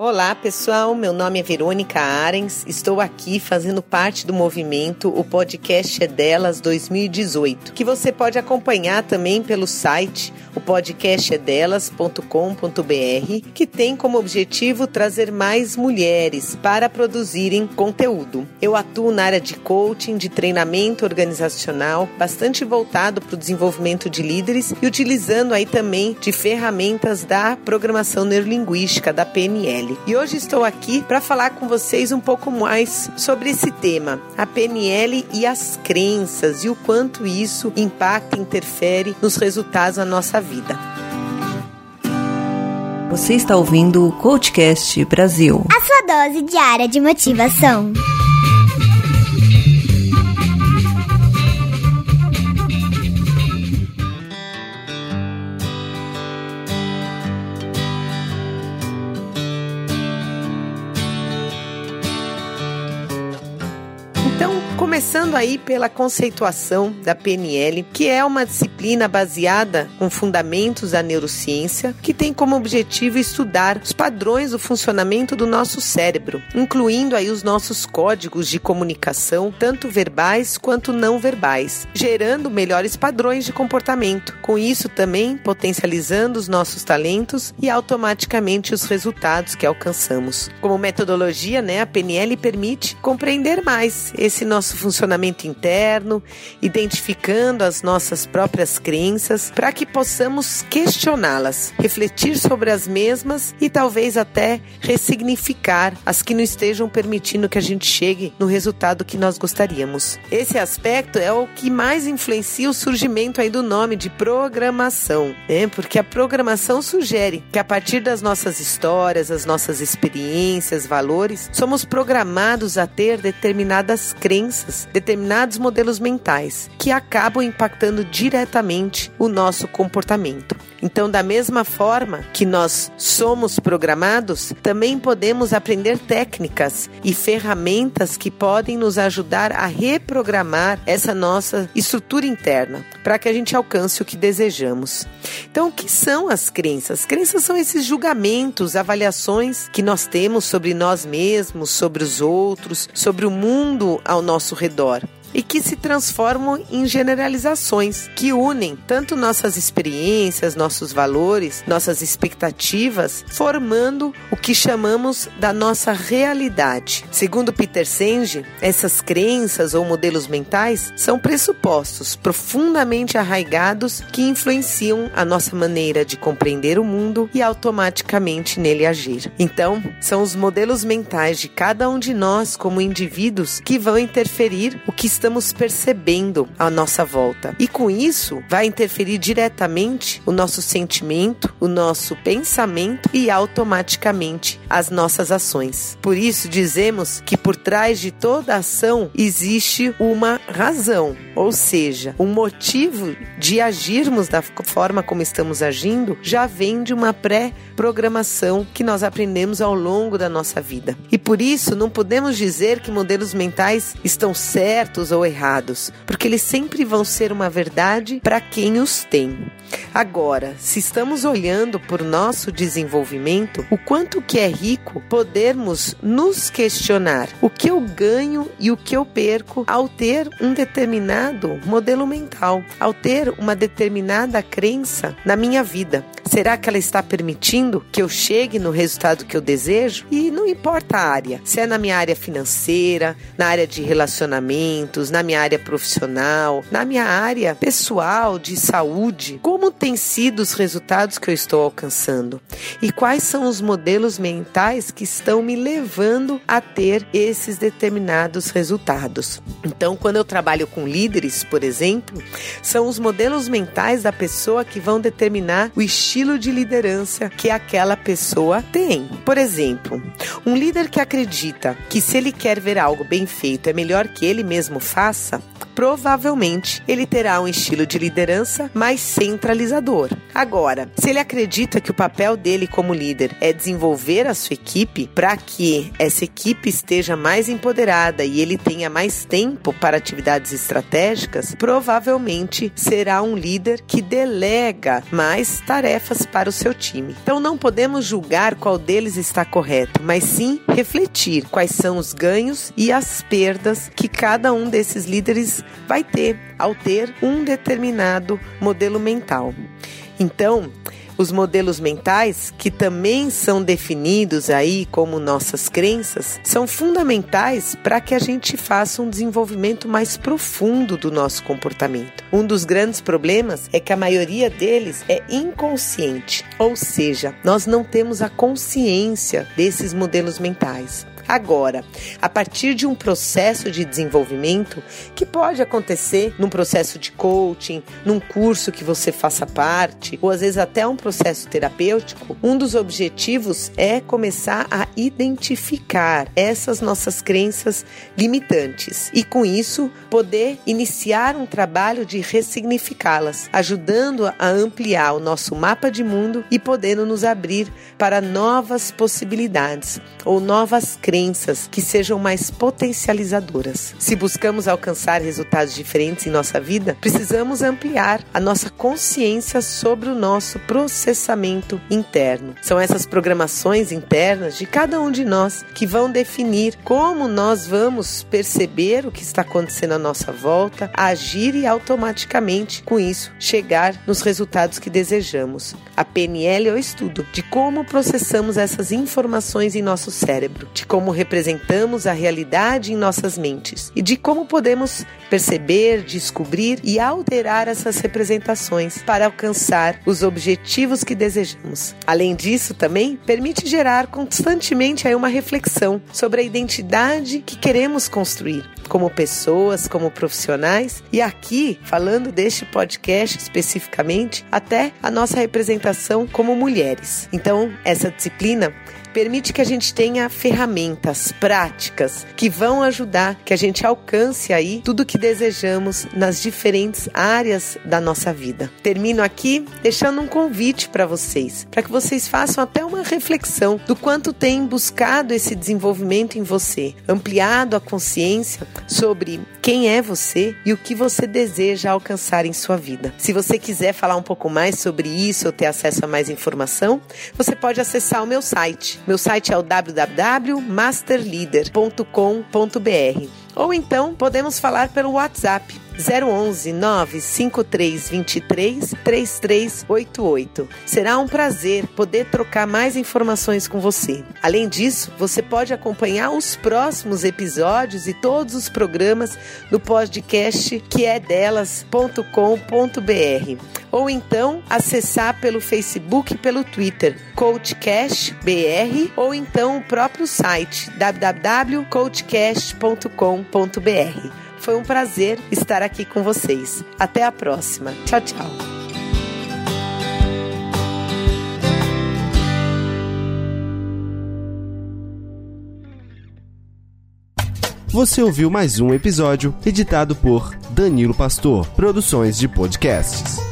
Olá pessoal, meu nome é Verônica Arens, estou aqui fazendo parte do movimento O Podcast é Delas 2018, que você pode acompanhar também pelo site o podcastedelas.com.br, que tem como objetivo trazer mais mulheres para produzirem conteúdo. Eu atuo na área de coaching, de treinamento organizacional, bastante voltado para o desenvolvimento de líderes e utilizando aí também de ferramentas da programação neurolinguística da PNL. E hoje estou aqui para falar com vocês um pouco mais sobre esse tema, a PNL e as crenças e o quanto isso impacta e interfere nos resultados da nossa vida. Você está ouvindo o Coachcast Brasil. A sua dose diária de motivação. Começando aí pela conceituação da PNL, que é uma disciplina baseada com fundamentos da neurociência, que tem como objetivo estudar os padrões do funcionamento do nosso cérebro, incluindo aí os nossos códigos de comunicação, tanto verbais quanto não verbais, gerando melhores padrões de comportamento. Com isso também potencializando os nossos talentos e automaticamente os resultados que alcançamos. Como metodologia, né, a PNL permite compreender mais esse nosso funcionamento interno, identificando as nossas próprias crenças, para que possamos questioná-las, refletir sobre as mesmas e talvez até ressignificar as que não estejam permitindo que a gente chegue no resultado que nós gostaríamos. Esse aspecto é o que mais influencia o surgimento aí do nome de programação, né? Porque a programação sugere que a partir das nossas histórias, as nossas experiências, valores, somos programados a ter determinadas crenças determinados modelos mentais que acabam impactando diretamente o nosso comportamento. Então, da mesma forma que nós somos programados, também podemos aprender técnicas e ferramentas que podem nos ajudar a reprogramar essa nossa estrutura interna para que a gente alcance o que desejamos. Então, o que são as crenças? Crenças são esses julgamentos, avaliações que nós temos sobre nós mesmos, sobre os outros, sobre o mundo ao nosso redor e que se transformam em generalizações que unem tanto nossas experiências, nossos valores, nossas expectativas, formando o que chamamos da nossa realidade. Segundo Peter Senge, essas crenças ou modelos mentais são pressupostos profundamente arraigados que influenciam a nossa maneira de compreender o mundo e automaticamente nele agir. Então, são os modelos mentais de cada um de nós como indivíduos que vão interferir o que estamos percebendo à nossa volta. E com isso, vai interferir diretamente o nosso sentimento, o nosso pensamento e automaticamente as nossas ações. Por isso, dizemos que por trás de toda ação existe uma razão, ou seja, um motivo de agirmos da forma como estamos agindo já vem de uma pré-programação que nós aprendemos ao longo da nossa vida. E por isso, não podemos dizer que modelos mentais estão certos ou errados, porque eles sempre vão ser uma verdade para quem os tem. Agora, se estamos olhando por nosso desenvolvimento, o quanto que é rico podermos nos questionar o que eu ganho e o que eu perco ao ter um determinado modelo mental, ao ter uma determinada crença na minha vida. Será que ela está permitindo que eu chegue no resultado que eu desejo? E não importa a área, se é na minha área financeira, na área de relacionamentos, na minha área profissional, na minha área pessoal de saúde, como têm sido os resultados que eu estou alcançando? E quais são os modelos mentais que estão me levando a ter esses determinados resultados? Então, quando eu trabalho com líderes, por exemplo, são os modelos mentais da pessoa que vão determinar o estilo estilo de liderança que aquela pessoa tem. Por exemplo, um líder que acredita que se ele quer ver algo bem feito é melhor que ele mesmo faça, provavelmente ele terá um estilo de liderança mais centralizador. Agora, se ele acredita que o papel dele como líder é desenvolver a sua equipe para que essa equipe esteja mais empoderada e ele tenha mais tempo para atividades estratégicas, provavelmente será um líder que delega mais tarefas para o seu time. Então não podemos julgar qual deles está correto, mas sim refletir quais são os ganhos e as perdas que cada um desses líderes vai ter ao ter um determinado modelo mental. Então, os modelos mentais, que também são definidos aí como nossas crenças, são fundamentais para que a gente faça um desenvolvimento mais profundo do nosso comportamento. Um dos grandes problemas é que a maioria deles é inconsciente, ou seja, nós não temos a consciência desses modelos mentais. Agora, a partir de um processo de desenvolvimento que pode acontecer num processo de coaching, num curso que você faça parte, ou às vezes até um processo terapêutico, um dos objetivos é começar a identificar essas nossas crenças limitantes e com isso poder iniciar um trabalho de ressignificá-las, ajudando a ampliar o nosso mapa de mundo e podendo nos abrir para novas possibilidades ou novas crenças que sejam mais potencializadoras. Se buscamos alcançar resultados diferentes em nossa vida, precisamos ampliar a nossa consciência sobre o nosso processamento interno. São essas programações internas de cada um de nós que vão definir como nós vamos perceber o que está acontecendo à nossa volta, agir e automaticamente, com isso, chegar nos resultados que desejamos. A PNL é o estudo de como processamos essas informações em nosso cérebro, de como como representamos a realidade em nossas mentes e de como podemos perceber, descobrir e alterar essas representações para alcançar os objetivos que desejamos. Além disso, também permite gerar constantemente aí uma reflexão sobre a identidade que queremos construir como pessoas, como profissionais e aqui, falando deste podcast especificamente, até a nossa representação como mulheres. Então, essa disciplina permite que a gente tenha ferramentas práticas que vão ajudar que a gente alcance aí tudo que desejamos nas diferentes áreas da nossa vida. Termino aqui deixando um convite para vocês, para que vocês façam até uma reflexão do quanto tem buscado esse desenvolvimento em você, ampliado a consciência sobre quem é você e o que você deseja alcançar em sua vida. Se você quiser falar um pouco mais sobre isso ou ter acesso a mais informação, você pode acessar o meu site meu site é o www.masterleader.com.br. Ou então podemos falar pelo WhatsApp 011 95323 3388. Será um prazer poder trocar mais informações com você. Além disso, você pode acompanhar os próximos episódios e todos os programas do podcast que é delas.com.br ou então acessar pelo Facebook e pelo Twitter, CoachCashBR, ou então o próprio site www.coachcash.com.br. Foi um prazer estar aqui com vocês. Até a próxima. Tchau, tchau. Você ouviu mais um episódio editado por Danilo Pastor, Produções de Podcasts.